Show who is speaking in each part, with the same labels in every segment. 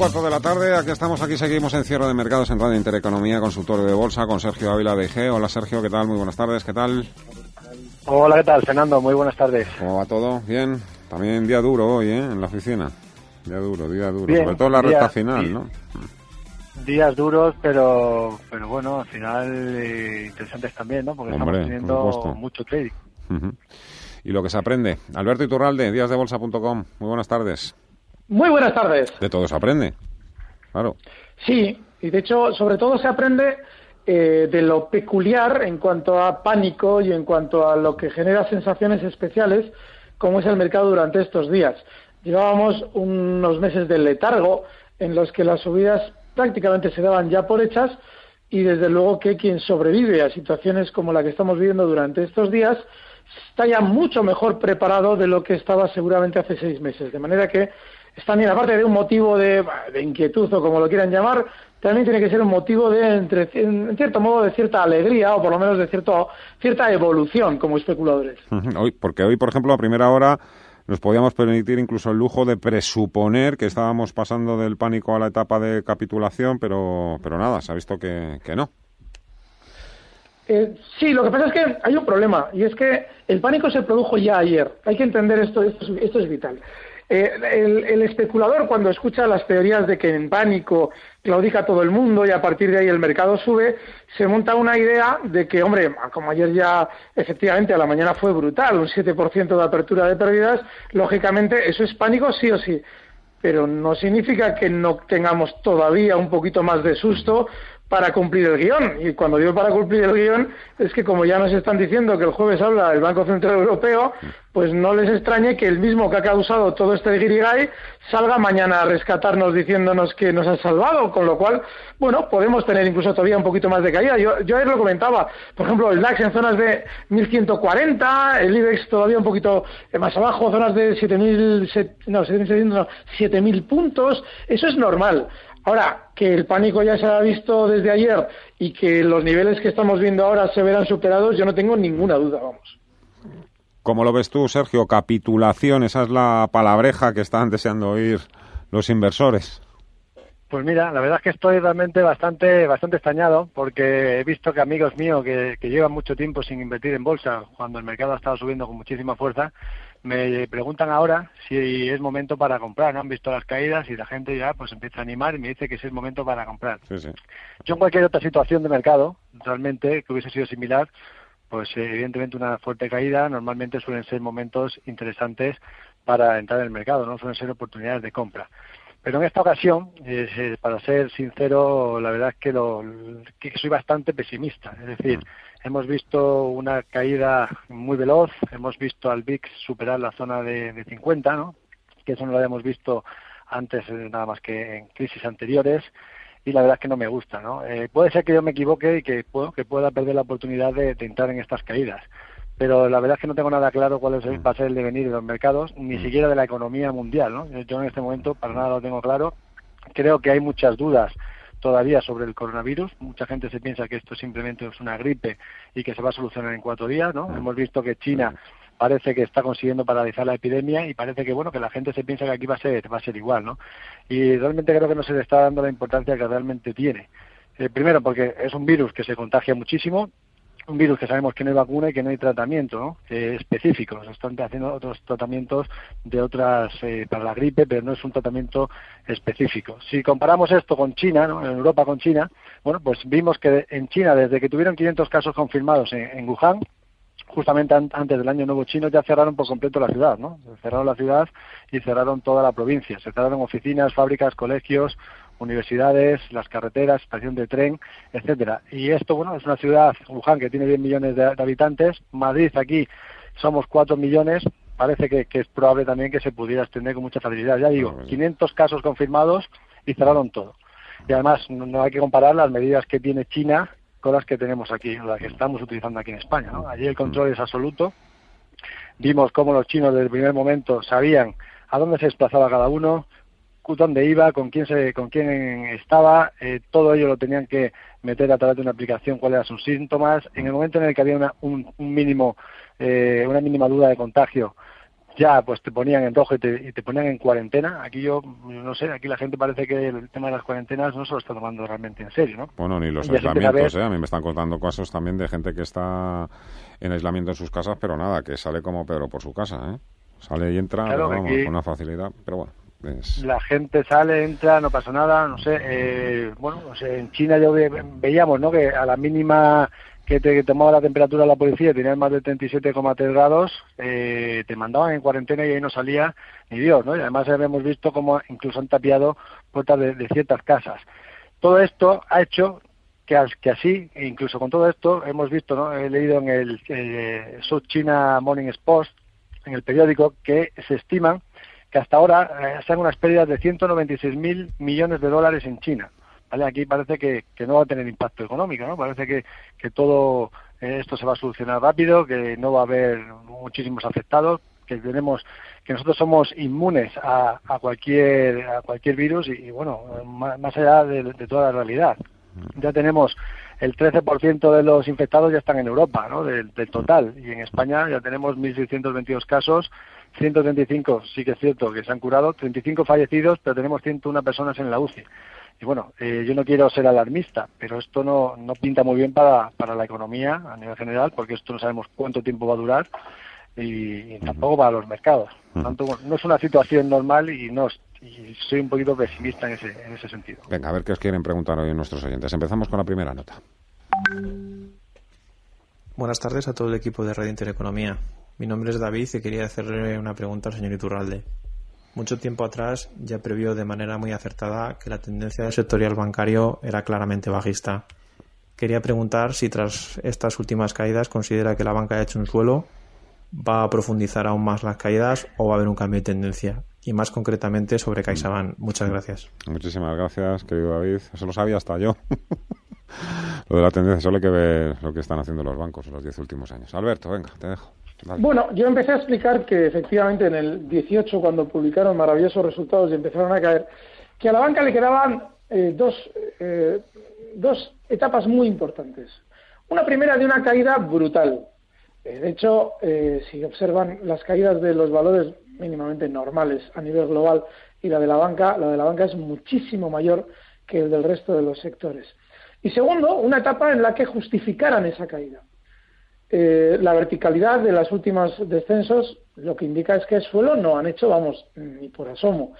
Speaker 1: Cuarto de la tarde, aquí estamos, aquí seguimos en cierre de mercados en Radio Intereconomía, consultorio de bolsa con Sergio Ávila de IG. Hola Sergio, ¿qué tal? Muy buenas tardes, ¿qué tal?
Speaker 2: Hola, ¿qué tal? Fernando, muy buenas tardes.
Speaker 1: ¿Cómo va todo? Bien. También día duro hoy, ¿eh? En la oficina. Día duro, día duro. Sobre todo la recta final, ¿no?
Speaker 2: Días duros, pero pero bueno, al final eh, interesantes también, ¿no? Porque estamos teniendo mucho trading.
Speaker 1: Y lo que se aprende. Alberto Iturralde, díasdebolsa.com. Muy buenas tardes.
Speaker 3: Muy buenas tardes.
Speaker 1: De todo se aprende, claro.
Speaker 3: Sí, y de hecho, sobre todo se aprende eh, de lo peculiar en cuanto a pánico y en cuanto a lo que genera sensaciones especiales, como es el mercado durante estos días. Llevábamos unos meses de letargo en los que las subidas prácticamente se daban ya por hechas y desde luego que quien sobrevive a situaciones como la que estamos viviendo durante estos días está ya mucho mejor preparado de lo que estaba seguramente hace seis meses. De manera que también, aparte de un motivo de, inquietud o como lo quieran llamar, también tiene que ser un motivo de, entre, en cierto modo, de cierta alegría o por lo menos de cierto, cierta evolución como especuladores.
Speaker 1: Hoy, porque hoy, por ejemplo, a primera hora nos podíamos permitir incluso el lujo de presuponer que estábamos pasando del pánico a la etapa de capitulación, pero, pero nada, se ha visto que, que no.
Speaker 3: Eh, sí, lo que pasa es que hay un problema y es que el pánico se produjo ya ayer. Hay que entender esto, esto, esto es vital. Eh, el, especulador cuando escucha las teorías de que en pánico claudica todo el mundo y a partir de ahí el mercado sube, se monta una idea de que, hombre, como ayer ya efectivamente a la mañana fue brutal, un 7% de apertura de pérdidas, lógicamente eso es pánico sí o sí. Pero no significa que no tengamos todavía un poquito más de susto para cumplir el guion. Y cuando digo para cumplir el guion, es que como ya nos están diciendo que el jueves habla el Banco Central Europeo, pues no les extrañe que el mismo que ha causado todo este guirigay salga mañana a rescatarnos diciéndonos que nos ha salvado, con lo cual, bueno, podemos tener incluso todavía un poquito más de caída. Yo, yo ayer lo comentaba, por ejemplo, el DAX en zonas de 1140, el IBEX todavía un poquito más abajo, zonas de 7000, no, 7000 puntos, eso es normal. Ahora, que el pánico ya se ha visto desde ayer y que los niveles que estamos viendo ahora se verán superados, yo no tengo ninguna duda, vamos.
Speaker 1: ¿Cómo lo ves tú, Sergio? Capitulación, esa es la palabreja que están deseando oír los inversores.
Speaker 2: Pues mira, la verdad es que estoy realmente bastante bastante extrañado porque he visto que amigos míos que, que llevan mucho tiempo sin invertir en bolsa, cuando el mercado ha estado subiendo con muchísima fuerza, me preguntan ahora si es momento para comprar, ¿no? Han visto las caídas y la gente ya pues empieza a animar y me dice que es el momento para comprar. Yo en cualquier otra situación de mercado, realmente, que hubiese sido similar, pues evidentemente una fuerte caída normalmente suelen ser momentos interesantes para entrar en el mercado, no suelen ser oportunidades de compra. Pero en esta ocasión, eh, para ser sincero, la verdad es que, lo, que soy bastante pesimista. Es decir, mm. Hemos visto una caída muy veloz, hemos visto al VIX superar la zona de, de 50, ¿no? que eso no lo habíamos visto antes eh, nada más que en crisis anteriores y la verdad es que no me gusta. ¿no? Eh, puede ser que yo me equivoque y que, que pueda perder la oportunidad de entrar en estas caídas pero la verdad es que no tengo nada claro cuál es va a ser el devenir de los mercados, ni mm. siquiera de la economía mundial. ¿no? Yo en este momento para nada lo tengo claro. Creo que hay muchas dudas todavía sobre el coronavirus. Mucha gente se piensa que esto simplemente es una gripe y que se va a solucionar en cuatro días. ¿no? Mm. Hemos visto que China parece que está consiguiendo paralizar la epidemia y parece que bueno que la gente se piensa que aquí va a ser va a ser igual, ¿no? Y realmente creo que no se le está dando la importancia que realmente tiene. Eh, primero porque es un virus que se contagia muchísimo, un virus que sabemos que no hay vacuna y que no hay tratamiento específico. Se están haciendo otros tratamientos de otras eh, para la gripe, pero no es un tratamiento específico. Si comparamos esto con China, ¿no? en Europa con China, bueno, pues vimos que en China, desde que tuvieron 500 casos confirmados en, Wuhan, justamente antes del año nuevo chino ya cerraron por completo la ciudad, ¿no? Cerraron la ciudad y cerraron toda la provincia. Se cerraron oficinas, fábricas, colegios, universidades, las carreteras, estación de tren, etcétera. Y esto, bueno, es una ciudad, Wuhan, que tiene 10 millones de, habitantes, Madrid aquí somos 4 millones, parece que, es probable también que se pudiera extender con mucha facilidad. Ya digo, 500 casos confirmados y cerraron todo. Y además no hay que comparar las medidas que tiene China con las que tenemos aquí, las que estamos utilizando aquí en España. ¿no? Allí el control es absoluto. Vimos cómo los chinos desde el primer momento sabían a dónde se desplazaba cada uno, dónde iba, con quién, se, con quién estaba, eh, todo ello lo tenían que meter a través de una aplicación cuáles eran sus síntomas. En el momento en el que había un, mínimo, eh, una mínima duda de contagio, ya pues te ponían en rojo y te, ponían en cuarentena. Aquí yo, no sé, aquí la gente parece que el tema de las cuarentenas no se lo está tomando realmente en serio, ¿no?
Speaker 1: Bueno, ni los aislamientos, ¿eh? A mí me están contando casos también de gente que está en aislamiento en sus casas, pero nada, que sale como Pedro por su casa, ¿eh? Sale y entra con una facilidad, pero bueno.
Speaker 2: La gente sale, entra, no pasa nada, no sé. Eh, bueno, en China yo veíamos, ¿no? Que a la mínima que te tomaba la temperatura la policía, tenías más de 37,3 grados, eh, te mandaban en cuarentena y ahí no salía ni Dios, ¿no? Y además habíamos visto cómo incluso han tapiado puertas de, ciertas casas. Todo esto ha hecho que, así, e incluso con todo esto, hemos visto, ¿no? He leído en el eh, South China Morning Post, en el periódico, que se estiman que hasta ahora eh, sean unas pérdidas de 196 mil millones de dólares en China. ¿Vale? Aquí parece que, no va a tener impacto económico, ¿no? Parece que, que todo eh, esto se va a solucionar rápido, que no va a haber muchísimos afectados, que tenemos que nosotros somos inmunes a cualquier a cualquier virus y, bueno más, allá de, toda la realidad ya tenemos el 13% de los infectados ya están en Europa ¿no? del, del total y en España ya tenemos 1.622 casos 135 sí que es cierto que se han curado, 35 fallecidos, pero tenemos 101 personas en la UCI. Y bueno, eh, yo no quiero ser alarmista, pero esto no, no pinta muy bien para, para la economía a nivel general, porque esto no sabemos cuánto tiempo va a durar y, tampoco para los mercados. tanto, no es una situación normal y no y soy un poquito pesimista en ese, en ese sentido.
Speaker 1: Venga, a ver qué os quieren preguntar hoy nuestros oyentes. Empezamos con la primera nota.
Speaker 4: Buenas tardes a todo el equipo de Radio Intereconomía. Mi nombre es David y quería hacerle una pregunta al señor Iturralde. Mucho tiempo atrás ya previó de manera muy acertada que la tendencia del sectorial bancario era claramente bajista. Quería preguntar si tras estas últimas caídas considera que la banca ha hecho un suelo, va a profundizar aún más las caídas o va a haber un cambio de tendencia. Y más concretamente sobre CaixaBank. Muchas gracias.
Speaker 1: Muchísimas gracias, querido David. Eso lo sabía hasta yo. lo de la tendencia, solo hay que ver lo que están haciendo los bancos en los diez últimos años. Alberto, venga, te dejo.
Speaker 3: Bueno, yo empecé a explicar que efectivamente en el 18, cuando publicaron maravillosos resultados y empezaron a caer, que a la banca le quedaban eh, dos, eh, dos etapas muy importantes. Una primera de una caída brutal. Eh, de hecho, si observan las caídas de los valores mínimamente normales a nivel global y la de la banca, la de la banca es muchísimo mayor que el del resto de los sectores. Y segundo, una etapa en la que justificaran esa caída. Eh, la verticalidad de las últimas descensos lo que indica es que el suelo no han hecho, vamos, ni por asomo.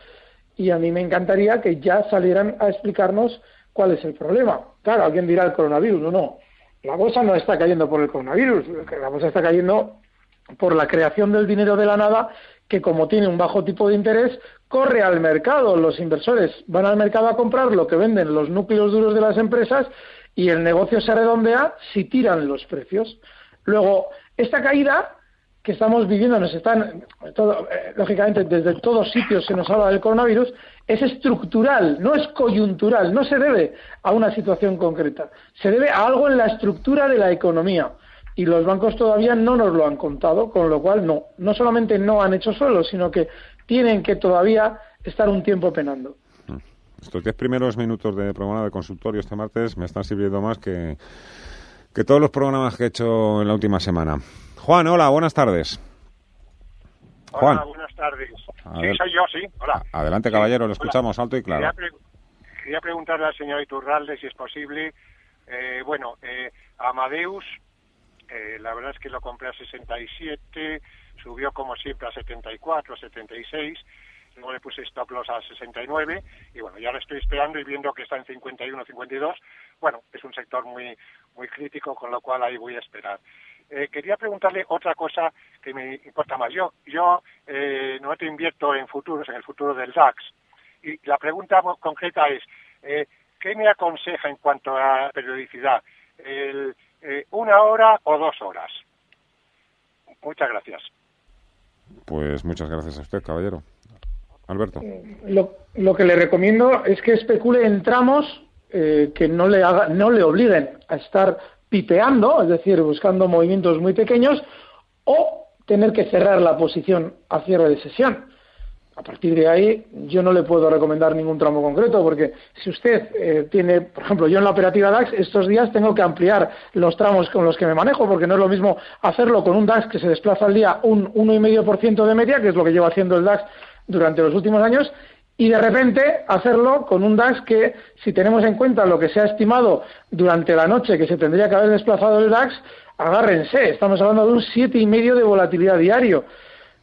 Speaker 3: Y a mí me encantaría que ya salieran a explicarnos cuál es el problema. Claro, alguien dirá el coronavirus, no, no. La bolsa no está cayendo por el coronavirus, la bolsa está cayendo por la creación del dinero de la nada que como tiene un bajo tipo de interés, corre al mercado. Los inversores van al mercado a comprar lo que venden los núcleos duros de las empresas y el negocio se redondea si tiran los precios. Luego, esta caída que estamos viviendo, nos están, eh, lógicamente, desde todos sitios se nos habla del coronavirus, es estructural, no es coyuntural, no se debe a una situación concreta, se debe a algo en la estructura de la economía. Y los bancos todavía no nos lo han contado, con lo cual no, no solamente no han hecho suelo, sino que tienen que todavía estar un tiempo penando. Mm.
Speaker 1: Estos diez primeros minutos de programa de consultorio este martes me están sirviendo más que que todos los programas que he hecho en la última semana. Juan, hola, buenas tardes. Juan.
Speaker 5: Hola, buenas tardes. Sí, soy yo, sí. Hola.
Speaker 1: Adelante, caballero, lo escuchamos alto y claro.
Speaker 5: Quería, preguntarle al señor Iturralde si es posible. Eh, bueno, eh, Amadeus, eh, la verdad es que lo compré a 67, subió como siempre a 74, 76 luego le puse stop loss a 69 y bueno, ya lo estoy esperando y viendo que está en 51, 52, bueno, es un sector muy muy crítico, con lo cual ahí voy a esperar. Eh, quería preguntarle otra cosa que me importa más. Yo, yo eh, no te invierto en futuros, en el futuro del DAX. Y la pregunta concreta es, ¿qué me aconseja en cuanto a periodicidad? El, eh, ¿Una hora o dos horas? Muchas gracias.
Speaker 1: Pues muchas gracias a usted, caballero. Alberto.
Speaker 3: Lo, lo que le recomiendo es que especule en tramos eh, que no le, haga, no le obliguen a estar pipeando, es decir, buscando movimientos muy pequeños, o tener que cerrar la posición a cierre de sesión. A partir de ahí, yo no le puedo recomendar ningún tramo concreto, porque si usted eh, tiene, por ejemplo, yo en la operativa DAX, estos días tengo que ampliar los tramos con los que me manejo, porque no es lo mismo hacerlo con un DAX que se desplaza al día un 1,5% de media, que es lo que lleva haciendo el DAX durante los últimos años y de repente hacerlo con un DAX que, si tenemos en cuenta lo que se ha estimado durante la noche que se tendría que haber desplazado el DAX, agárrense, estamos hablando de un siete y medio de volatilidad diario.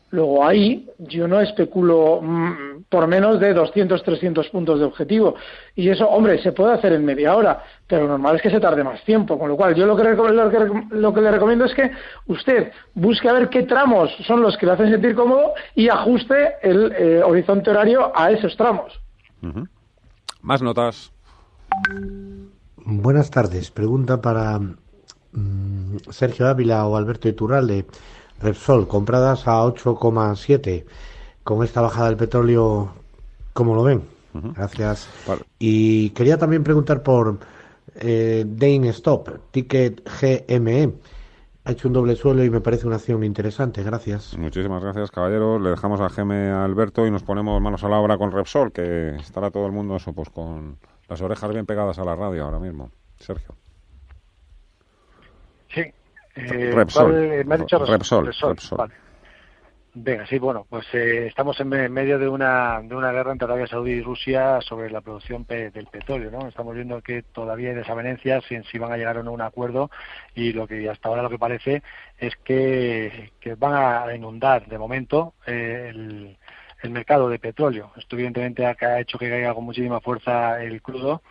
Speaker 3: Luego ahí yo no especulo mm, por menos de 200, 300 puntos de objetivo. Y eso, hombre, se puede hacer en media hora, pero lo normal es que se tarde más tiempo. Con lo cual, yo lo que, lo que, le recomiendo es que usted busque a ver qué tramos son los que le hacen sentir cómodo y ajuste el eh, horizonte horario a esos tramos.
Speaker 1: Más notas.
Speaker 6: Buenas tardes. Pregunta para mm, Sergio Ávila o Alberto Iturralde. Repsol, compradas a 8,7 con esta bajada del petróleo, ¿cómo lo ven? Gracias. Y quería también preguntar por eh, Dane Stop, ticket GME. Ha hecho un doble suelo y me parece una acción interesante. Gracias.
Speaker 1: Muchísimas gracias, caballero. Le dejamos a GME a Alberto y nos ponemos manos a la obra con Repsol, que estará todo el mundo eso, pues con las orejas bien pegadas a la radio ahora mismo. Sergio.
Speaker 2: Eh,
Speaker 1: Repsol.
Speaker 2: me ha dicho
Speaker 1: Repsol. Repsol.
Speaker 2: Vale. Venga, sí, bueno, pues eh, estamos en medio de una, de una guerra entre Arabia Saudí y Rusia sobre la producción del petróleo, ¿no? Estamos viendo que todavía hay desavenencias en si van a llegar o no a un acuerdo y lo que hasta ahora lo que parece es que, que van a inundar de momento eh, el, el mercado de petróleo. Esto evidentemente ha hecho que caiga con muchísima fuerza el crudo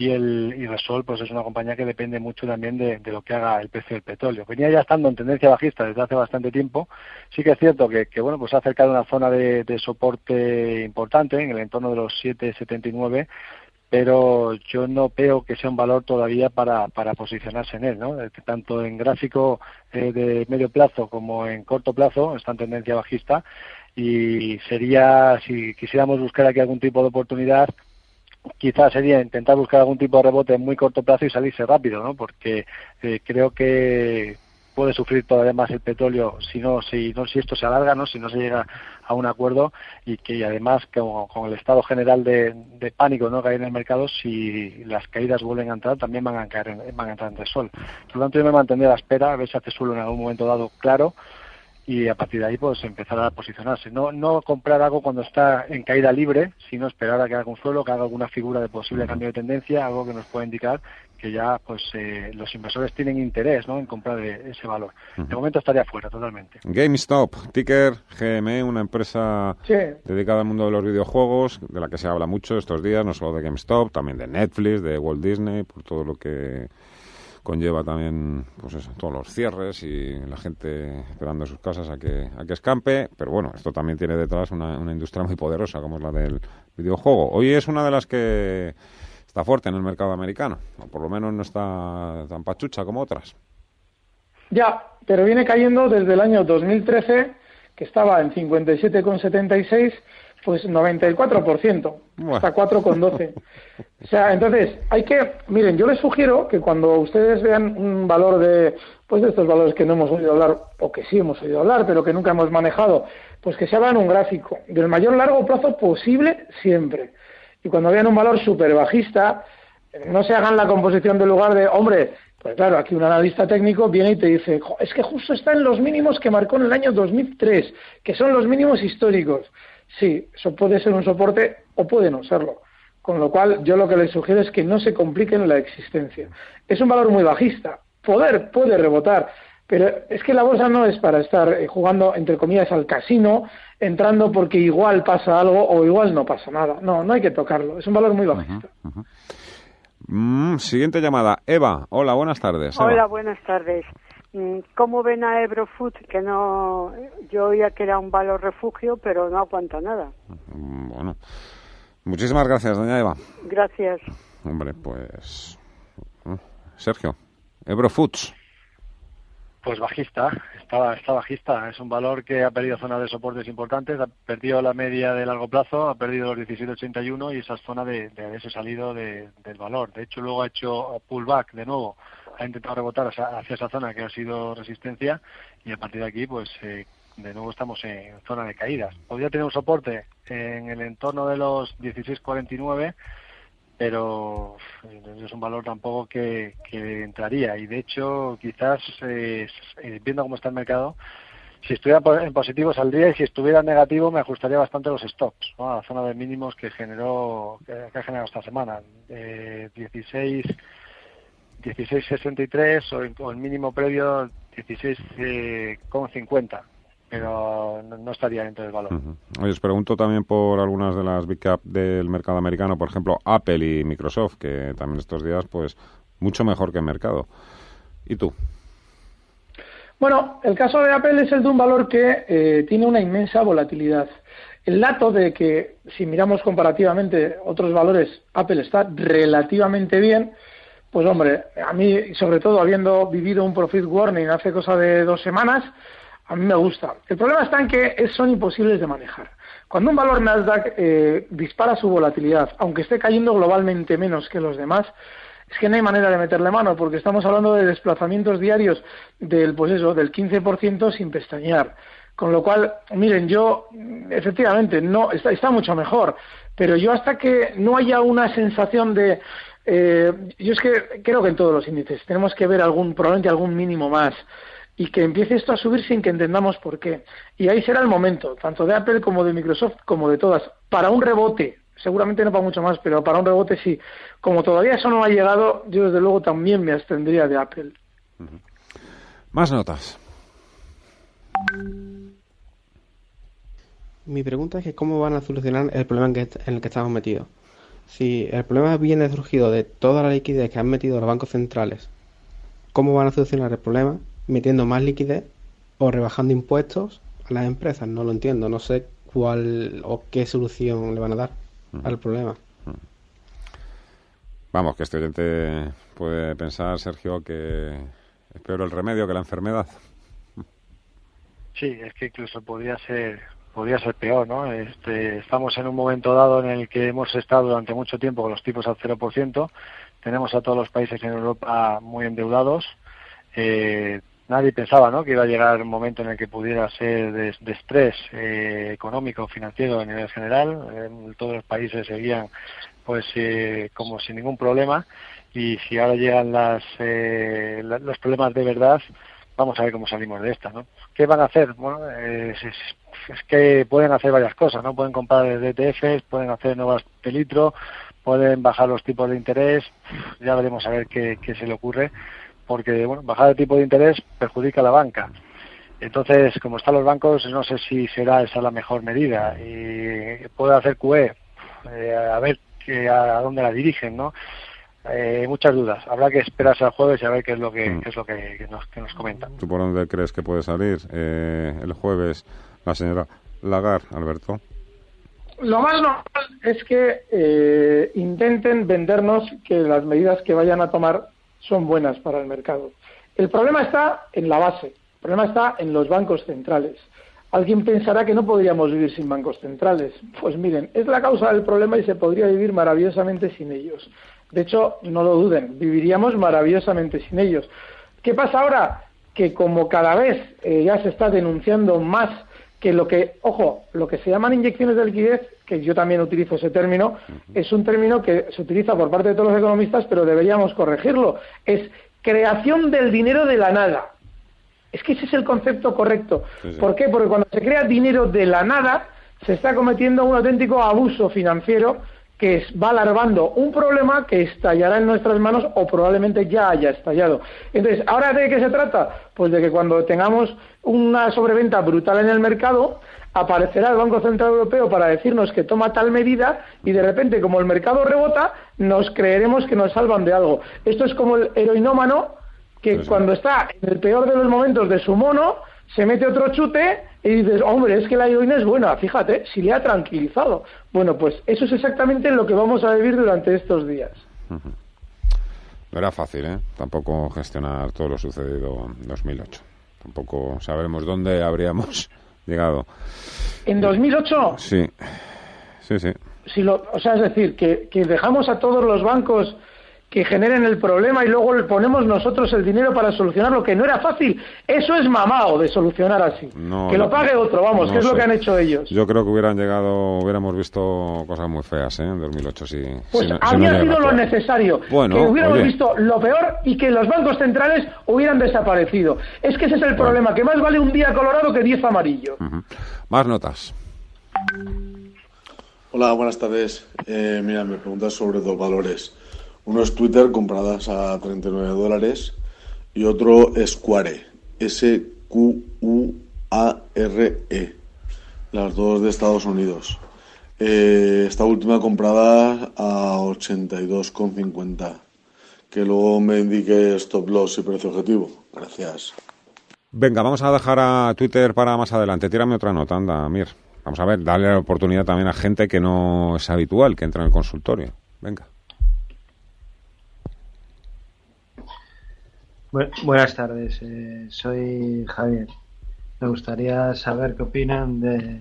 Speaker 2: y el y Resol pues es una compañía que depende mucho también de, lo que haga el precio del petróleo. Venía ya estando en tendencia bajista desde hace bastante tiempo. Sí que es cierto que, bueno pues ha acercado a una zona de, soporte importante en el entorno de los 7,79 pero yo no veo que sea un valor todavía para, para posicionarse en él, ¿no? Tanto en gráfico eh, de medio plazo como en corto plazo está en tendencia bajista y sería, si quisiéramos buscar aquí algún tipo de oportunidad, quizás sería intentar buscar algún tipo de rebote en muy corto plazo y salirse rápido, ¿no? Porque eh, creo que puede sufrir todavía más el petróleo si no si no si esto se alarga no si no se llega a un acuerdo y que además con, con el estado general de, pánico no que hay en el mercado si las caídas vuelven a entrar también van a caer van a entrar en sol. Por lo tanto yo me mantendré a la espera a ver si hace suelo en algún momento dado claro y a partir de ahí pues empezar a posicionarse. No, no comprar algo cuando está en caída libre, sino esperar a que haga un suelo, que haga alguna figura de posible cambio de tendencia, algo que nos pueda indicar que ya pues eh, los inversores tienen interés ¿no? en comprar ese valor. De momento estaría fuera totalmente.
Speaker 1: GameStop, ticker GME, una empresa dedicada al mundo de los videojuegos, de la que se habla mucho estos días, no solo de GameStop, también de Netflix, de Walt Disney, por todo lo que conlleva también pues eso, todos los cierres y la gente esperando sus casas a que, a que escampe. Pero bueno, esto también tiene detrás una, una industria muy poderosa como es la del videojuego. Hoy es una de las que está fuerte en el mercado americano, o por lo menos no está tan pachucha como otras.
Speaker 3: Ya, pero viene cayendo desde el año 2013, que estaba en 57,76 pues 94%, hasta 4,12. o sea, entonces, hay que, miren, yo les sugiero que cuando ustedes vean un valor de, pues de estos valores que no hemos oído hablar, o que sí hemos oído hablar, pero que nunca hemos manejado, pues que se hagan un gráfico del mayor largo plazo posible siempre. Y cuando vean un valor súper bajista, no se hagan la composición del lugar de, hombre, Pues claro, aquí un analista técnico viene y te dice, es que justo está en los mínimos que marcó en el año 2003, que son los mínimos históricos. Sí, eso puede ser un soporte o puede no serlo. Con lo cual, yo lo que les sugiero es que no se compliquen la existencia. Es un valor muy bajista. Poder puede rebotar, pero es que la bolsa no es para estar eh, jugando, entre comillas, al casino, entrando porque igual pasa algo o igual no pasa nada. No, no hay que tocarlo. Es un valor muy bajista.
Speaker 1: Mm, siguiente llamada. Eva, hola, buenas tardes.
Speaker 7: Hola, buenas tardes. Mm, ¿Cómo ven a Ebrofood? Que no, yo oía que era un valor refugio, pero no aguanta nada.
Speaker 1: Mm, bueno, muchísimas gracias, doña Eva.
Speaker 7: Gracias.
Speaker 1: Hombre, pues... Sergio, Ebrofoods.
Speaker 2: Pues bajista, está, está bajista. Es un valor que ha perdido zonas de soportes importantes, ha perdido la media de largo plazo, ha perdido los 17.81 y esa es zona de, de haberse salido del valor. De hecho, luego ha hecho pullback de nuevo, ha intentado rebotar hacia, esa zona que ha sido resistencia y a partir de aquí, pues eh, de nuevo estamos en zona de caídas. Podría tener un soporte en el entorno de los 16.49 pero es un valor tampoco que, entraría. Y de hecho quizás eh, viendo cómo está el mercado si estuviera en positivo saldría y si estuviera en negativo me ajustaría bastante los stops a la zona de mínimos que generó que, ha generado esta semana. Eh, 16 16.63 o, o el mínimo previo 16.50 pero no, estaría dentro del valor.
Speaker 1: Oye, os pregunto también por algunas de las big cap del mercado americano, por ejemplo, Apple y Microsoft, que también estos días, pues, mucho mejor que el mercado. ¿Y tú?
Speaker 3: Bueno, el caso de Apple es el de un valor que eh, tiene una inmensa volatilidad. El dato de que, si miramos comparativamente otros valores, Apple está relativamente bien, pues hombre, a mí, sobre todo habiendo vivido un profit warning hace cosa de dos semanas, a mí me gusta. El problema está en que son imposibles de manejar. Cuando un valor Nasdaq eh, dispara su volatilidad, aunque esté cayendo globalmente menos que los demás, es que no hay manera de meterle mano, porque estamos hablando de desplazamientos diarios del, pues eso, del 15% sin pestañear. Con lo cual, miren, yo, efectivamente, no, está, está mucho mejor, pero yo hasta que no haya una sensación de, eh, yo es que creo que en todos los índices tenemos que ver algún, probablemente algún mínimo más y que empiece esto a subir sin que entendamos por qué. Y ahí será el momento, tanto de Apple como de Microsoft, como de todas, para un rebote. Seguramente no para mucho más, pero para un rebote sí. Como todavía eso no ha llegado, yo desde luego también me abstendría de Apple.
Speaker 1: Más notas.
Speaker 8: Mi pregunta es que cómo van a solucionar el problema en, en el que estamos metidos. Si el problema viene surgido de toda la liquidez que han metido los bancos centrales, ¿cómo van a solucionar el problema metiendo más liquidez o rebajando impuestos a las empresas. No lo entiendo, no sé cuál o qué solución le van a dar al problema.
Speaker 1: Vamos, que este oyente puede pensar, Sergio, que es peor el remedio que la enfermedad.
Speaker 2: Sí, es que incluso podría ser podría ser peor, ¿no? Este, estamos en un momento dado en el que hemos estado durante mucho tiempo con los tipos al 0%, tenemos a todos los países en Europa muy endeudados, eh, nadie pensaba ¿no? que iba a llegar un momento en el que pudiera ser de, estrés eh, económico financiero a nivel general todos los países seguían pues eh, como sin ningún problema y si ahora llegan las, eh, los problemas de verdad vamos a ver cómo salimos de esta ¿no? ¿qué van a hacer? bueno es, que pueden hacer varias cosas ¿no? pueden comprar DTFs pueden hacer nuevas pelitro pueden bajar los tipos de interés ya veremos a ver qué se le ocurre porque bueno, bajar el tipo de interés perjudica a la banca. Entonces, como están los bancos, no sé si será esa la mejor medida. Y puede hacer QE, eh, a ver que, a, dónde la dirigen, ¿no? Eh, muchas dudas. Habrá que esperarse al jueves y a ver qué es lo que, mm. es lo que, nos, que nos comentan.
Speaker 1: ¿Tú por dónde crees que puede salir eh, el jueves la señora Lagarde, Alberto?
Speaker 3: Lo más normal es que intenten vendernos que las medidas que vayan a tomar son buenas para el mercado. El problema está en la base, el problema está en los bancos centrales. Alguien pensará que no podríamos vivir sin bancos centrales. Pues miren, es la causa del problema y se podría vivir maravillosamente sin ellos. De hecho, no lo duden, viviríamos maravillosamente sin ellos. ¿Qué pasa ahora? Que como cada vez eh, ya se está denunciando más que lo que, ojo, lo que se llaman inyecciones de liquidez, que yo también utilizo ese término, es un término que se utiliza por parte de todos los economistas, pero deberíamos corregirlo. Es creación del dinero de la nada. Es que ese es el concepto correcto. ¿Por qué? Porque cuando se crea dinero de la nada, se está cometiendo un auténtico abuso financiero que va alargando un problema que estallará en nuestras manos o probablemente ya haya estallado. Entonces, ¿ahora de qué se trata? Pues de que cuando tengamos una sobreventa brutal en el mercado, aparecerá el Banco Central Europeo para decirnos que toma tal medida y de repente, como el mercado rebota, nos creeremos que nos salvan de algo. Esto es como el heroinómano que cuando está en el peor de los momentos de su mono, se mete otro chute y dices, hombre, es que la heroína es buena, fíjate, si le ha tranquilizado. Bueno, pues eso es exactamente lo que vamos a vivir durante estos días.
Speaker 1: No era fácil, ¿eh? Tampoco gestionar todo lo sucedido en 2008. Tampoco sabremos dónde habríamos llegado.
Speaker 3: ¿En 2008?
Speaker 1: Sí, sí, sí.
Speaker 3: Si lo, o sea, es decir, que, que dejamos a todos los bancos que generen el problema y luego le ponemos nosotros el dinero para solucionarlo, que no era fácil. Eso es mamado de solucionar así. que lo pague otro, vamos, que es lo que han hecho ellos.
Speaker 1: Yo creo que hubieran llegado, hubiéramos visto cosas muy feas ¿eh? en 2008. Si,
Speaker 3: pues habría sido lo necesario. que hubiéramos visto lo peor y que los bancos centrales hubieran desaparecido. Es que ese es el problema, que más vale un día colorado que diez amarillo.
Speaker 1: Más notas.
Speaker 9: Hola, buenas tardes. Eh, mira, me preguntas sobre dos valores. Uno es Twitter, compradas a 39 dólares, y otro es Square, S-Q-U-A-R-E, las dos de Estados Unidos. Eh, esta última comprada a 82,50. Que luego me indique stop loss y precio objetivo. Gracias.
Speaker 1: Venga, vamos a dejar a Twitter para más adelante. Tírame otra nota, anda, Mir. Vamos a ver, darle la oportunidad también a gente que no es habitual, que entra en el consultorio. Venga.
Speaker 10: Buenas tardes, eh, soy Javier. Me gustaría saber qué opinan de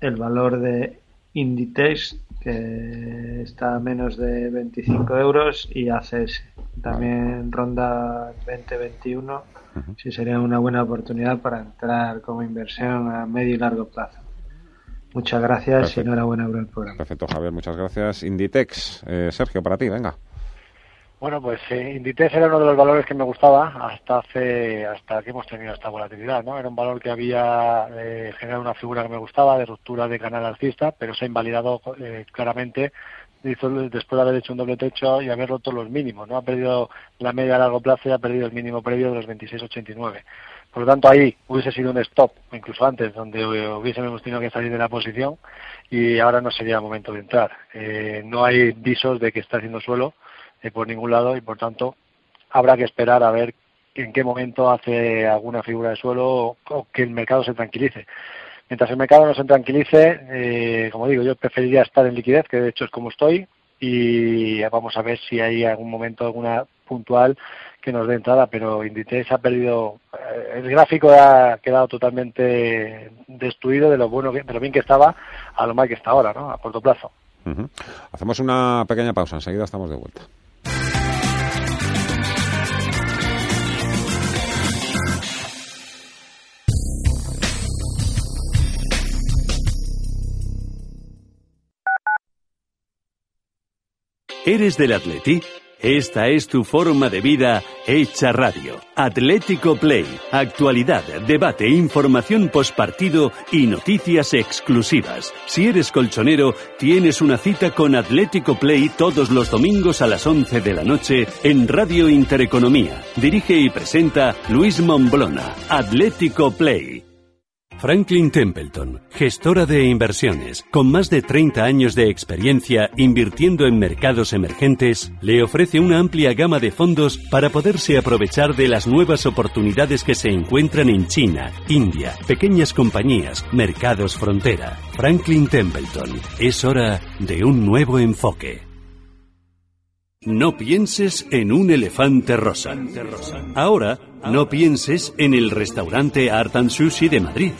Speaker 10: el valor de Inditex, que está a menos de 25 euros, y ACS. También ronda 2021, si sería una buena oportunidad para entrar como inversión a medio y largo plazo. Muchas gracias y enhorabuena por el programa.
Speaker 1: Perfecto, Javier, muchas gracias. Inditex, eh, Sergio, para ti, venga.
Speaker 2: Bueno, pues eh, Inditex era uno de los valores que me gustaba hasta hace hasta que hemos tenido esta volatilidad, ¿no? Era un valor que había eh, generado una figura que me gustaba de ruptura de canal alcista, pero se ha invalidado eh, claramente después de haber hecho un doble techo y haber roto los mínimos, ¿no? Ha perdido la media a largo plazo y ha perdido el mínimo previo de los 26.89. Por lo tanto, ahí hubiese sido un stop, incluso antes, donde hubiésemos tenido que salir de la posición y ahora no sería el momento de entrar. Eh, no hay visos de que está haciendo suelo eh, por ningún lado y por tanto habrá que esperar a ver en qué momento hace alguna figura de suelo o, que el mercado se tranquilice. Mientras el mercado no se tranquilice, eh, como digo, yo preferiría estar en liquidez, que de hecho es como estoy, y vamos a ver si hay algún momento, alguna puntual que nos dé entrada, pero Inditex ha perdido, eh, el gráfico ha quedado totalmente destruido de lo bueno, de lo bien que estaba a lo mal que está ahora, ¿no? A corto plazo.
Speaker 1: Hacemos una pequeña pausa, enseguida estamos de vuelta.
Speaker 11: ¿Eres del Atleti? Esta es tu forma de vida hecha radio. Atlético Play. Actualidad, debate, información postpartido y noticias exclusivas. Si eres colchonero, tienes una cita con Atlético Play todos los domingos a las 11 de la noche en Radio Intereconomía. Dirige y presenta Luis Momblona. Atlético Play. Franklin Templeton, gestora de inversiones, con más de 30 años de experiencia invirtiendo en mercados emergentes, le ofrece una amplia gama de fondos para poderse aprovechar de las nuevas oportunidades que se encuentran en China, India, pequeñas compañías, mercados frontera. Franklin Templeton, es hora de un nuevo enfoque. No pienses en un elefante rosa. Ahora, no pienses en el restaurante Art and Sushi de Madrid.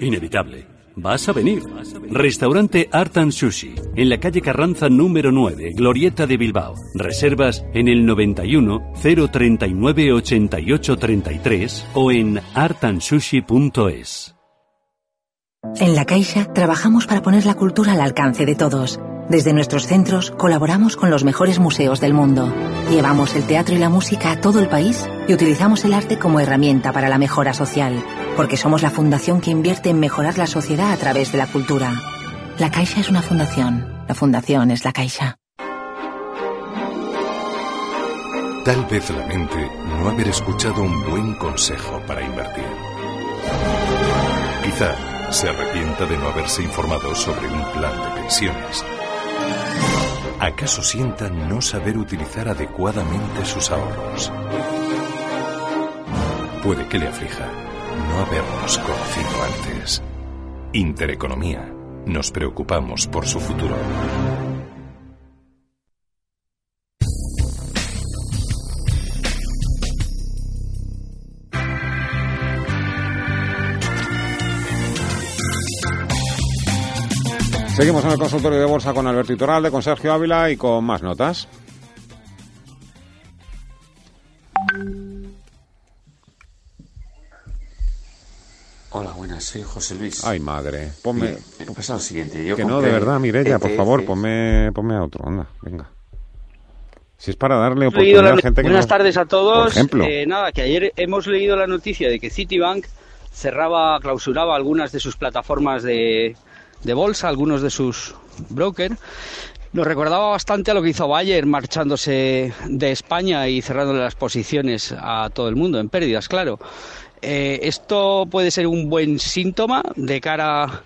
Speaker 11: Inevitable. Vas a venir. Restaurante Art and Sushi, en la calle Carranza número 9, Glorieta de Bilbao. Reservas en el 91 039 88 33 o en artandsushi.es.
Speaker 12: En La Caixa trabajamos para poner la cultura al alcance de todos Desde nuestros centros colaboramos con los mejores museos del mundo. Llevamos el teatro y la música a todo el país y utilizamos el arte como herramienta para la mejora social, porque somos la fundación que invierte en mejorar la sociedad a través de la cultura. La Caixa es una fundación. La fundación es la Caixa.
Speaker 13: Tal vez lamente no haber escuchado un buen consejo para invertir. Quizá se arrepienta de no haberse informado sobre un plan de pensiones. ¿Acaso sienta no saber utilizar adecuadamente sus ahorros? Puede que le aflija no habernos conocido antes. Intereconomía. Nos preocupamos por su futuro.
Speaker 1: Seguimos en el consultorio de bolsa con Alberto Iturralde, con Sergio Ávila y con más notas.
Speaker 14: Hola, buenas, soy José Luis.
Speaker 1: Ay, madre, ponme...
Speaker 14: Mira, pasa lo siguiente, yo
Speaker 1: que no, de verdad, Mireia, por favor, ponme, ponme a otro, anda, venga. Si es para darle oportunidad
Speaker 15: la-
Speaker 1: a gente que
Speaker 15: Buenas
Speaker 1: no-
Speaker 15: tardes a
Speaker 1: Por
Speaker 15: todos.
Speaker 1: ejemplo.
Speaker 15: Eh, nada, que ayer hemos leído la noticia de que Citibank cerraba, clausuraba algunas de sus plataformas de, de bolsa, algunos de sus brokers. Nos recordaba bastante a lo que hizo Bayer marchándose de España y cerrándole las posiciones a todo el mundo, en pérdidas, claro. Eh, ¿Esto puede ser un buen síntoma de cara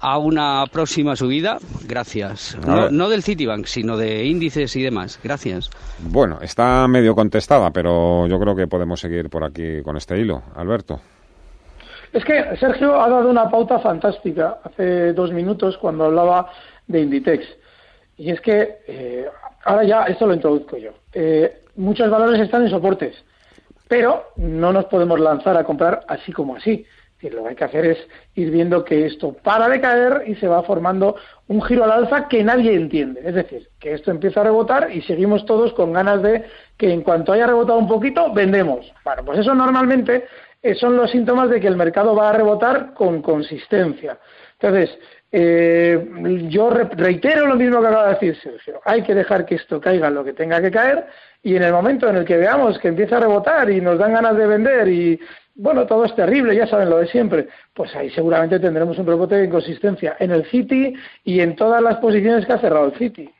Speaker 15: a una próxima subida? Gracias. No del Citibank, sino de índices y demás. Gracias.
Speaker 1: Bueno, está medio contestada, pero yo creo que podemos seguir por aquí con este hilo. Alberto.
Speaker 3: Es que Sergio ha dado una pauta fantástica hace dos minutos cuando hablaba de Inditex. Y es que, eh, ahora ya, esto lo introduzco yo. Eh, muchos valores están en soportes, pero no nos podemos lanzar a comprar así como así. Lo que hay que hacer es ir viendo que esto para de caer y se va formando un giro al alza que nadie entiende. Es decir, que esto empieza a rebotar y seguimos todos con ganas de que en cuanto haya rebotado un poquito, vendemos. Bueno, pues eso normalmente son los síntomas de que el mercado va a rebotar con consistencia. Entonces, eh, yo re- reitero lo mismo que acaba de decir Sergio. Hay que dejar que esto caiga lo que tenga que caer y en el momento en el que veamos que empieza a rebotar y nos dan ganas de vender y, bueno, todo es terrible, ya saben lo de siempre, pues ahí seguramente tendremos un rebote de inconsistencia en el City y en todas las posiciones que ha cerrado el City.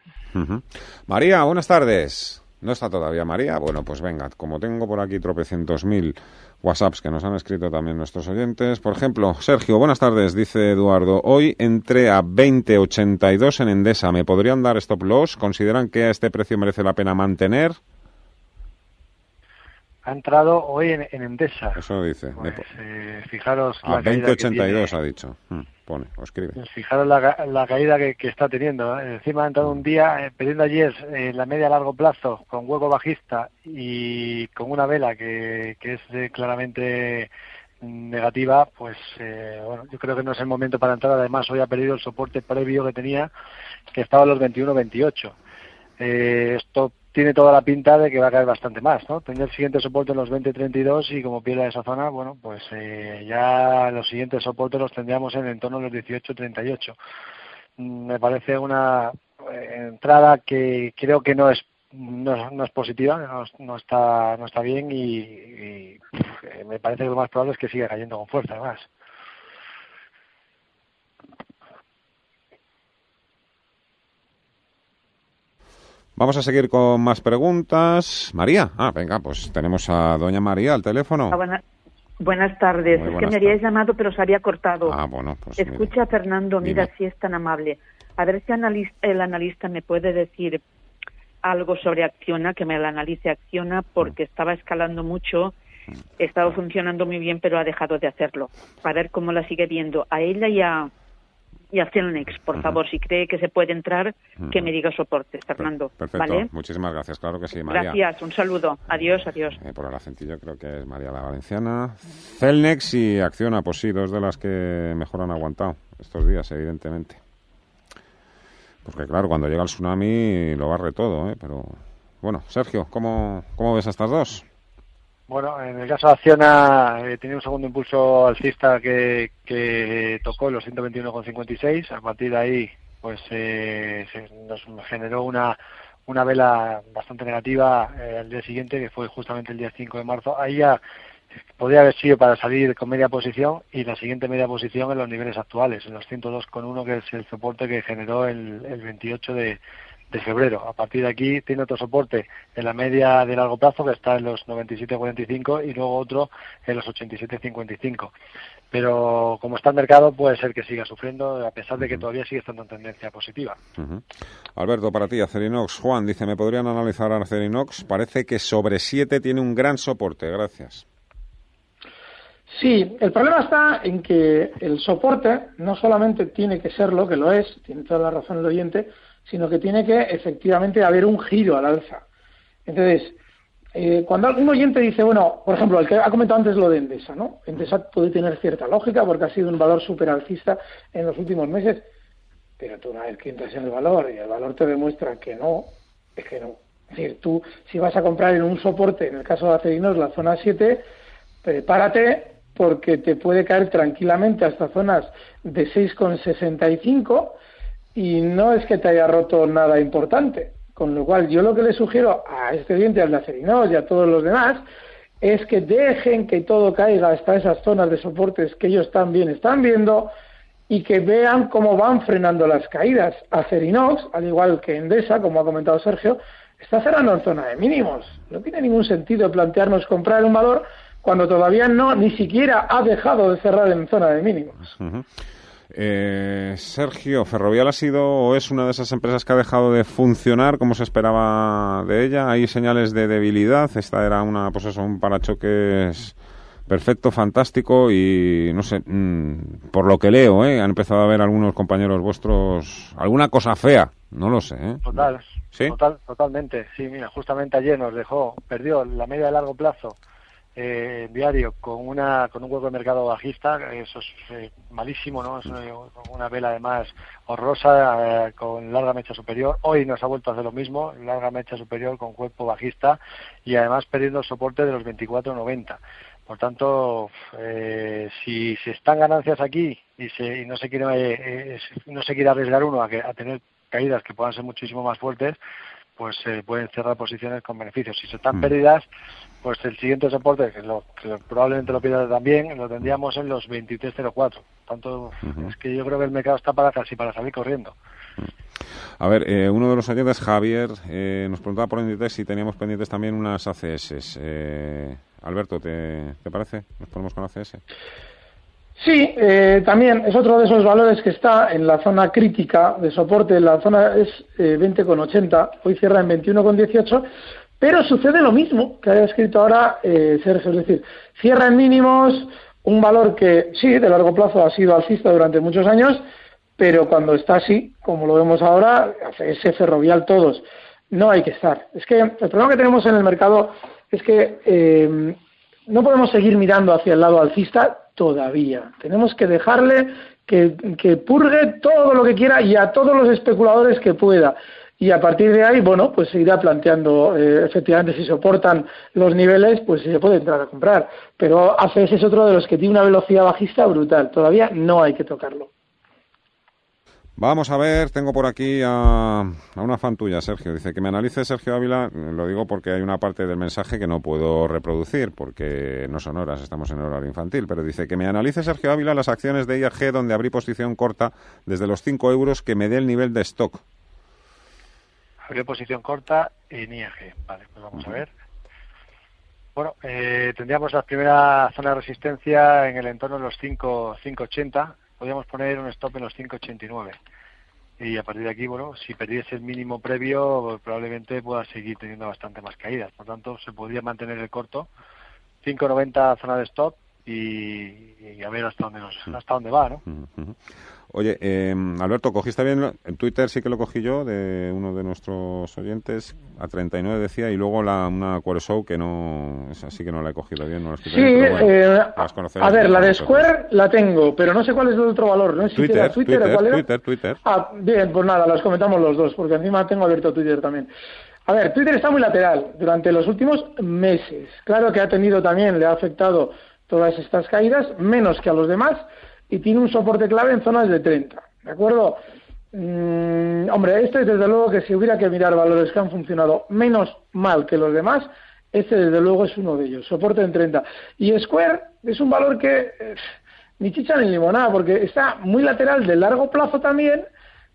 Speaker 1: María, buenas tardes. ¿No está todavía María? Bueno, pues venga, como tengo por aquí tropecientos mil WhatsApps que nos han escrito también nuestros oyentes. Por ejemplo, Sergio, buenas tardes, dice Eduardo. Hoy entré a 20.82 en Endesa. ¿Me podrían dar stop loss? ¿Consideran que a este precio merece la pena mantener?
Speaker 2: Ha entrado hoy en, en Endesa.
Speaker 1: Eso dice. Me po-
Speaker 2: Eh, fijaros
Speaker 1: a
Speaker 2: la caída que
Speaker 1: 20.82
Speaker 2: tiene.
Speaker 1: ha dicho. Mm, pone, o escribe.
Speaker 2: Fijaros la, la caída que, que está teniendo. ¿eh? Encima ha entrado un día, eh, perdiendo ayer eh, la media a largo plazo con hueco bajista y con una vela que, que es eh, claramente negativa, pues eh, bueno, yo creo que no es el momento para entrar. Además, hoy ha perdido el soporte previo que tenía, que estaba en los 21-28. Eh, esto tiene toda la pinta de que va a caer bastante más, ¿no? Tenía el siguiente soporte en los 20.32 y como pierda esa zona, bueno, pues eh, ya los siguientes soportes los tendríamos en el torno de los 18.38. Mm, Me parece una eh, entrada que creo que no es no, no es positiva, no, no está no está bien y, y, eh, me parece que lo más probable es que siga cayendo con fuerza además.
Speaker 1: Vamos a seguir con más preguntas. María, ah, venga, pues tenemos a doña María al teléfono.
Speaker 16: Ah, buena- buenas tardes. Es que me habíais llamado, pero se había cortado.
Speaker 1: Ah, bueno, pues mire.
Speaker 16: Escucha, Fernando, mira
Speaker 1: Dime.
Speaker 16: si es tan amable. A ver si el analista me puede decir algo sobre Acciona, que me la analice Acciona, porque estaba escalando mucho, estaba funcionando muy bien, pero ha dejado de hacerlo. Para ver cómo la sigue viendo. A ella y a, y a Celnex, por favor, si cree que se puede entrar, que me diga soporte, Fernando.
Speaker 1: Perfecto,
Speaker 16: ¿Vale?
Speaker 1: muchísimas gracias, claro que sí, María.
Speaker 16: Gracias, un saludo. Adiós, adiós.
Speaker 1: Eh, por el acentillo creo que es María la Valenciana. Celnex y Acciona, pues sí, dos de las que mejor han aguantado estos días, evidentemente. Porque claro, cuando llega el tsunami lo barre todo, ¿eh? Pero bueno, Sergio, ¿cómo, cómo ves a estas dos?
Speaker 2: Bueno, en el caso de Acciona eh, tenía un segundo impulso alcista que, que tocó los 121,56. A partir de ahí pues eh, nos generó una una vela bastante negativa eh, al día siguiente, que fue justamente el día 5 de marzo. Ahí ya podría haber sido para salir con media posición y la siguiente media posición en los niveles actuales, en los 102,1, que es el soporte que generó el, el 28 de, de febrero. A partir de aquí tiene otro soporte en la media de largo plazo que está en los 97,45 y luego otro en los 87,55. Pero como está el mercado puede ser que siga sufriendo a pesar de que todavía sigue estando en tendencia positiva.
Speaker 1: Alberto, para ti, Acerinox. Juan dice, ¿me podrían analizar Acerinox? Parece que sobre 7 tiene un gran soporte. Gracias.
Speaker 3: Sí, el problema está en que el soporte no solamente tiene que ser lo que lo es, tiene toda la razón el oyente, sino que tiene que efectivamente haber un giro al alza. Entonces, eh, cuando un oyente dice, bueno, por ejemplo, el que ha comentado antes lo de Endesa, ¿no? Endesa puede tener cierta lógica porque ha sido un valor super alcista en los últimos meses, pero tú una vez que entras en el valor y el valor te demuestra que no, es que no. Es decir, tú si vas a comprar en un soporte, en el caso de Acerinos, la zona 7, prepárate porque te puede caer tranquilamente hasta zonas de 6,65 y no es que te haya roto nada importante. Con lo cual, yo lo que le sugiero a este diente, al de Acerinos y a todos los demás, es que dejen que todo caiga hasta esas zonas de soportes que ellos también están viendo y que vean cómo van frenando las caídas. Acerinox, al igual que Endesa, como ha comentado Sergio, está cerrando en zona de mínimos. No tiene ningún sentido plantearnos comprar un valor cuando todavía no ni siquiera ha dejado de cerrar en zona de mínimos.
Speaker 1: Eh, Sergio, ¿Ferrovial ha sido o es una de esas empresas que ha dejado de funcionar como se esperaba de ella? ¿Hay señales de debilidad? Esta era una, pues eso, un parachoques perfecto, fantástico y no sé, mm, por lo que leo, ¿eh? han empezado a ver algunos compañeros vuestros alguna cosa fea, no lo sé. ¿eh?
Speaker 2: Total, total, totalmente. Sí, mira, justamente ayer nos dejó, perdió la media de largo plazo eh, diario con una con un hueco de mercado bajista eso es eh, malísimo no es una, vela además horrorosa eh, con larga mecha superior. Hoy nos ha vuelto a hacer lo mismo larga mecha superior con cuerpo bajista y además perdiendo el soporte de los 24.90 por tanto eh, si se están ganancias aquí y, se, y no se quiere no se quiere arriesgar uno a, que, a tener caídas que puedan ser muchísimo más fuertes pues se pueden cerrar posiciones con beneficios. Si se están mm. pérdidas, pues el siguiente soporte, que, lo, que probablemente lo pierda también, lo tendríamos en los 23.04. Tanto es que yo creo que el mercado está para casi para salir corriendo.
Speaker 1: A ver, eh, uno de los oyentes, Javier, eh, nos preguntaba por Inditex si teníamos pendientes también unas ACS. Eh, Alberto, ¿te, ¿te parece? ¿Nos ponemos con ACS?
Speaker 3: Sí, eh, también es otro de esos valores que está en la zona crítica de soporte, la zona es eh, 20,80, hoy cierra en 21,18, pero sucede lo mismo que ha escrito ahora eh, Sergio, es decir, cierra en mínimos, un valor que sí, de largo plazo ha sido alcista durante muchos años, pero cuando está así, como lo vemos ahora, ese ferrovial todos, no hay que estar. Es que el problema que tenemos en el mercado es que eh, no podemos seguir mirando hacia el lado alcista todavía. Tenemos que dejarle que, purgue todo lo que quiera y a todos los especuladores que pueda. Y a partir de ahí, bueno, pues se irá planteando eh, efectivamente si soportan los niveles, pues se puede entrar a comprar. Pero ACS es otro de los que tiene una velocidad bajista brutal. Todavía no hay que tocarlo.
Speaker 1: Vamos a ver, tengo por aquí a, una fan tuya, Sergio. Dice que me analice Sergio Ávila, lo digo porque hay una parte del mensaje que no puedo reproducir porque no son horas, estamos en horario infantil, pero dice que me analice Sergio Ávila las acciones de IAG donde abrí posición corta desde los 5 euros que me dé el nivel de stock.
Speaker 2: Abrí posición corta en IAG, vale, pues vamos a ver. Bueno, eh, tendríamos la primera zona de resistencia en el entorno de los 5.80 podríamos poner un stop en los 5.89 y a partir de aquí, bueno, si perdiese el mínimo previo, probablemente pueda seguir teniendo bastante más caídas. Por tanto, se podría mantener el corto. 5.90 zona de stop y, a ver hasta dónde, nos, hasta dónde va, ¿no?
Speaker 1: Oye, eh, Alberto, ¿cogiste bien? En Twitter sí que lo cogí yo, de uno de nuestros oyentes, a 39 decía, y luego la, una Show que no, es así que no la he cogido bien, no la
Speaker 3: Sí, eh, a ver, la de Square la tengo, pero no sé cuál es el otro valor, ¿no?
Speaker 1: Twitter, Twitter, Twitter, Twitter, Twitter.
Speaker 3: Ah, bien, pues nada, las comentamos los dos, porque encima tengo abierto Twitter también. A ver, Twitter está muy lateral durante los últimos meses. Claro que ha tenido también, le ha afectado todas estas caídas, menos que a los demás, y tiene un soporte clave en zonas de 30. ¿De acuerdo? Mm, hombre, este desde luego que si hubiera que mirar valores que han funcionado menos mal que los demás, este desde luego es uno de ellos, soporte en 30. Y Square es un valor que eh, ni chicha ni limonada, porque está muy lateral de largo plazo también,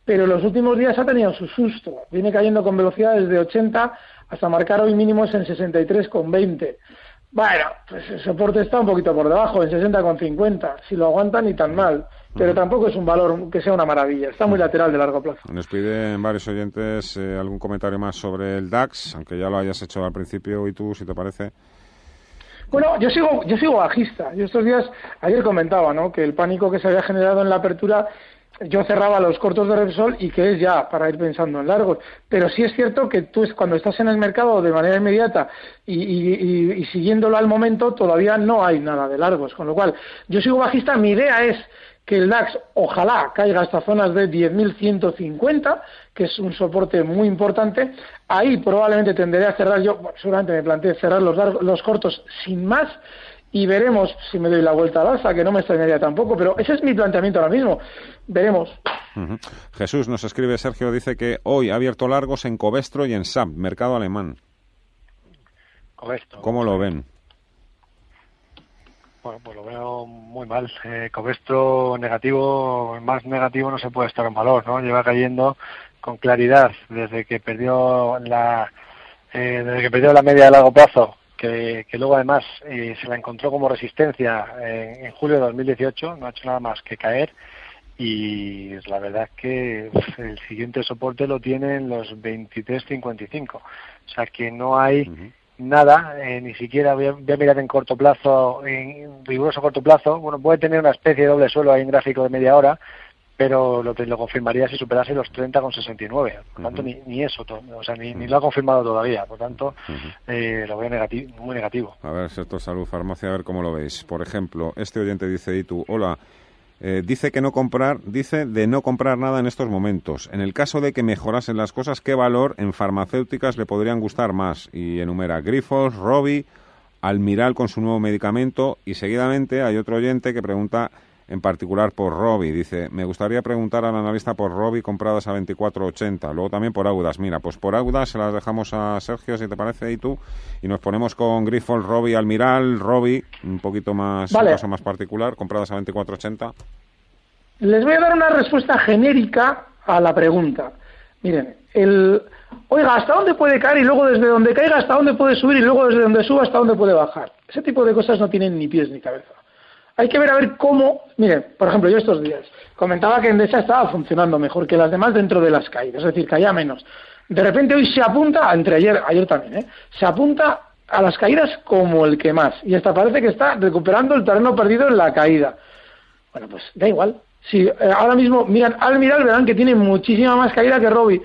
Speaker 3: pero en los últimos días ha tenido su susto. Viene cayendo con velocidades de 80 hasta marcar hoy mínimos en 63,20. Bueno, pues el soporte está un poquito por debajo, en 60,50. Si lo aguantan, ni tan mal. Pero tampoco es un valor que sea una maravilla. Está muy lateral de largo plazo.
Speaker 1: Nos piden varios oyentes eh, algún comentario más sobre el DAX, aunque ya lo hayas hecho al principio y tú, si te parece.
Speaker 3: Bueno, yo sigo, yo sigo bajista. Yo estos días, ayer comentaba, ¿no? Que el pánico que se había generado en la apertura yo cerraba los cortos de Repsol y que es ya para ir pensando en largos. Pero sí es cierto que tú cuando estás en el mercado de manera inmediata y, siguiéndolo al momento todavía no hay nada de largos. Con lo cual, yo sigo bajista. Mi idea es que el DAX ojalá caiga hasta zonas de 10.150, que es un soporte muy importante. Ahí probablemente tenderé a cerrar yo, seguramente me planteé cerrar los, los cortos sin más y veremos si me doy la vuelta al alza, que no me extrañaría tampoco, pero ese es mi planteamiento ahora mismo. Veremos.
Speaker 1: Jesús nos escribe, Sergio, dice que hoy ha abierto largos en Covestro y en SAP, mercado alemán.
Speaker 2: Covestro.
Speaker 1: ¿Cómo lo ven?
Speaker 2: Bueno, pues lo veo muy mal. Eh, Covestro negativo, más negativo no se puede estar en valor, ¿no? Lleva cayendo con claridad desde que perdió la eh, desde que perdió la media de largo plazo que, luego además eh, se la encontró como resistencia en, julio de 2018, no ha hecho nada más que caer y la verdad es que el siguiente soporte lo tiene en los 23.55, o sea que no hay nada, eh, ni siquiera voy a, mirar en corto plazo, en riguroso corto plazo, bueno, puede tener una especie de doble suelo ahí en gráfico de media hora, pero lo, lo confirmaría si superase los 30,69. Por tanto, ni, ni, eso, o sea, ni, ni, lo ha confirmado todavía. Por tanto, eh, lo veo negativo, muy negativo.
Speaker 1: A ver, sector salud, farmacia, a ver cómo lo veis. Por ejemplo, este oyente dice, y tú, hola, eh, dice que no comprar, dice de no comprar nada en estos momentos. En el caso de que mejorasen las cosas, ¿qué valor en farmacéuticas le podrían gustar más? Y enumera Grifos, Robi, Almiral con su nuevo medicamento y seguidamente hay otro oyente que pregunta en particular por Robi. Dice, me gustaría preguntar al analista por Robi compradas a 24.80. Luego también por Audas. Mira, pues por Audas se las dejamos a Sergio, si te parece, y tú. Y nos ponemos con Grifol, Robi, Almiral, Robi, un poquito más, un caso más particular, compradas a 24.80.
Speaker 3: Les voy a dar una respuesta genérica a la pregunta. Miren, el, oiga, ¿hasta dónde puede caer? Y luego desde donde caiga, ¿hasta dónde puede subir? Y luego desde donde suba, ¿hasta dónde puede bajar? Ese tipo de cosas no tienen ni pies ni cabeza. Hay que ver a ver cómo, mire, por ejemplo, yo estos días comentaba que Endesa estaba funcionando mejor que las demás dentro de las caídas, es decir, caía menos. De repente hoy se apunta, entre ayer, ayer también, ¿eh? se apunta a las caídas como el que más. Y hasta parece que está recuperando el terreno perdido en la caída. Bueno, pues da igual. Si eh, ahora mismo miran al mirar verán que tiene muchísima más caída que Robbie.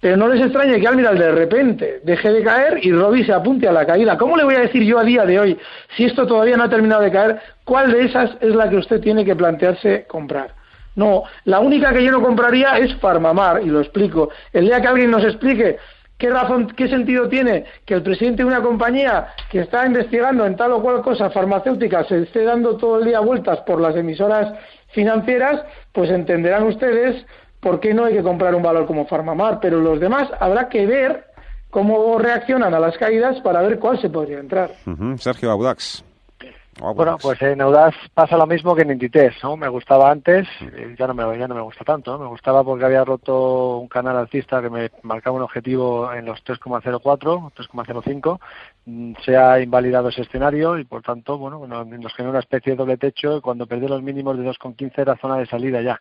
Speaker 3: Pero no les extrañe que Almiral de repente deje de caer y Robbie se apunte a la caída. ¿Cómo le voy a decir yo a día de hoy, si esto todavía no ha terminado de caer, cuál de esas es la que usted tiene que plantearse comprar? No, la única que yo no compraría es Farmamar, y lo explico. El día que alguien nos explique qué razón, qué sentido tiene que el presidente de una compañía que está investigando en tal o cual cosa farmacéutica se esté dando todo el día vueltas por las emisoras financieras, pues entenderán ustedes ¿por qué no hay que comprar un valor como Farmamar? Pero los demás habrá que ver cómo reaccionan a las caídas para ver cuál se podría entrar.
Speaker 1: Sergio Audax.
Speaker 2: Bueno, pues en Audax pasa lo mismo que en Inditex, ¿no? Me gustaba antes, ya no me ya no me gusta tanto, Me gustaba porque había roto un canal alcista que me marcaba un objetivo en los 3,04, 3,05, mm, se ha invalidado ese escenario y por tanto, bueno, nos genera una especie de doble techo y cuando perdió los mínimos de 2,15 era zona de salida ya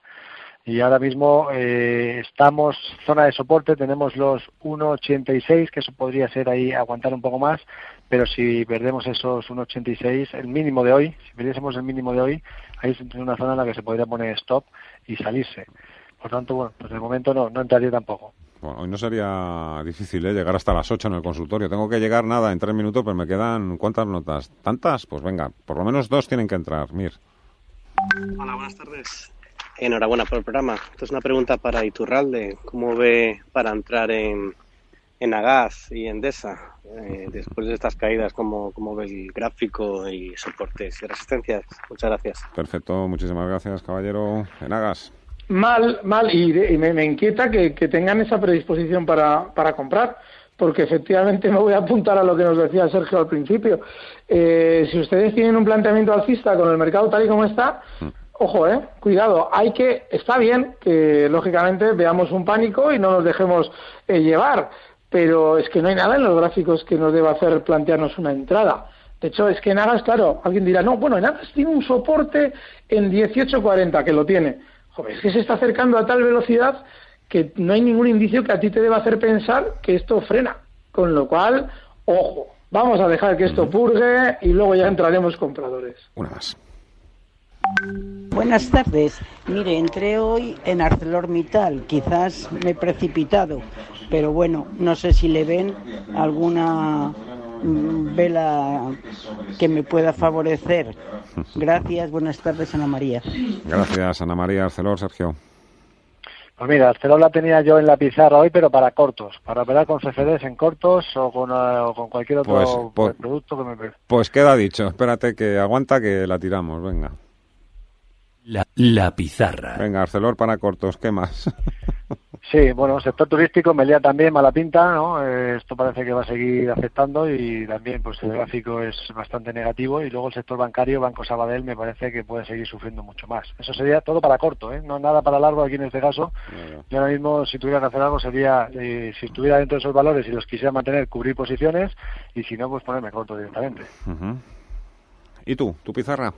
Speaker 2: y ahora mismo eh, estamos zona de soporte, tenemos los 1,86, que eso podría ser ahí aguantar un poco más, pero si perdemos esos 1,86, el mínimo de hoy, si perdiésemos el mínimo de hoy, ahí es una zona en la que se podría poner stop y salirse. Por tanto, bueno, pues de momento no, no entraría tampoco.
Speaker 1: Bueno, hoy no sería difícil ¿eh? llegar hasta las 8 en el consultorio. Tengo que llegar nada en tres minutos, pero me quedan ¿cuántas notas? ¿Tantas? Pues venga, por lo menos dos tienen que entrar. Mir.
Speaker 17: Hola, buenas tardes. Enhorabuena por el programa. Esto es una pregunta para Iturralde. ¿Cómo ve para entrar en, en Agaz y Endesa eh, después de estas caídas? ¿cómo, ¿Cómo ve el gráfico y soportes y resistencias? Muchas gracias.
Speaker 1: Perfecto, muchísimas gracias, caballero. En Agas.
Speaker 3: mal, mal, y, me, inquieta que, tengan esa predisposición para, para comprar porque efectivamente me voy a apuntar a lo que nos decía Sergio al principio. Eh, si ustedes tienen un planteamiento alcista con el mercado tal y como está, mm. Ojo, eh, cuidado, hay que, está bien que lógicamente veamos un pánico y no nos dejemos eh, llevar, pero es que no hay nada en los gráficos que nos deba hacer plantearnos una entrada. De hecho, es que en Agas, claro, alguien dirá, no, bueno, en Agas tiene un soporte en 18.40, que lo tiene. Joder, es que se está acercando a tal velocidad que no hay ningún indicio que a ti te deba hacer pensar que esto frena. Con lo cual, ojo, vamos a dejar que esto purgue y luego ya entraremos compradores.
Speaker 1: Una más.
Speaker 18: Buenas tardes. Mire, entré hoy en ArcelorMittal. Quizás me he precipitado, pero bueno, no sé si le ven alguna mm, vela que me pueda favorecer. Gracias, buenas tardes, Ana María.
Speaker 1: Gracias, Ana María Arcelor, Sergio.
Speaker 2: Pues mira, Arcelor la tenía yo en la pizarra hoy, pero para cortos, para operar con CFDs en cortos o con, eh, cualquier otro pues, pues, producto que me...
Speaker 1: Pues queda dicho, espérate que aguanta que la tiramos, venga.
Speaker 11: La, la pizarra.
Speaker 1: Venga, Arcelor para cortos, ¿qué más?
Speaker 2: Sí, bueno, sector turístico, Melilla también, mala pinta, ¿no? Eh, esto parece que va a seguir afectando y también pues el gráfico es bastante negativo y luego el sector bancario, Banco Sabadell, me parece que puede seguir sufriendo mucho más. Eso sería todo para corto, ¿eh? No nada para largo aquí en este caso. Yo ahora mismo, si tuviera que hacer algo, sería, eh, si estuviera dentro de esos valores y los quisiera mantener, cubrir posiciones y si no, pues ponerme corto directamente.
Speaker 1: ¿Y tú? ¿Tu pizarra?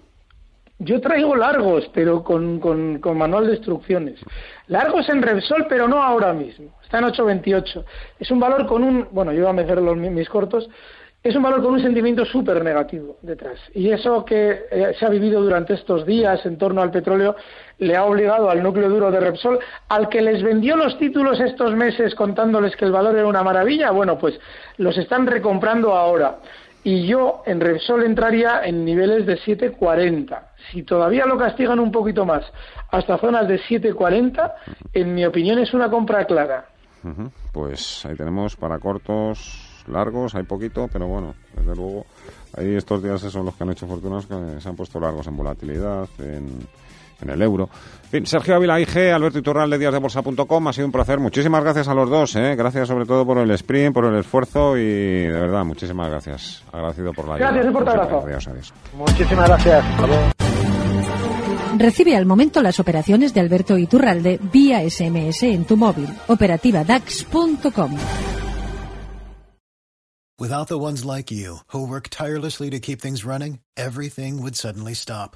Speaker 3: Yo traigo largos, pero con, con, con, manual de instrucciones. Largos en Repsol, pero no ahora mismo. Está en 8.28. Es un valor con un... Bueno, yo voy a meter los, mis cortos. Es un valor con un sentimiento súper negativo detrás. Y eso que eh, se ha vivido durante estos días en torno al petróleo le ha obligado al núcleo duro de Repsol, al que les vendió los títulos estos meses contándoles que el valor era una maravilla, bueno, pues los están recomprando ahora y yo en Repsol entraría en niveles de 7.40. Si todavía lo castigan un poquito más hasta zonas de 7.40, en mi opinión es una compra clara.
Speaker 1: Pues ahí tenemos para cortos, largos, hay poquito, pero bueno, desde luego, ahí estos días son los que han hecho fortunas que se han puesto largos en volatilidad, en en el euro. En Sergio Ávila IG, Alberto Iturral de Bolsa.com, ha sido un placer. Muchísimas gracias a los dos, ¿eh? gracias sobre todo por el sprint, por el esfuerzo y de verdad, muchísimas gracias. Agradecido por la
Speaker 3: Gracias,
Speaker 1: por
Speaker 3: Adiós,
Speaker 2: adiós. Muchísimas gracias.
Speaker 19: Recibe al momento las operaciones de Alberto Iturralde vía SMS en tu móvil. Operativa DAX.com. Without the ones like you, who work tirelessly to keep things running, everything would suddenly stop.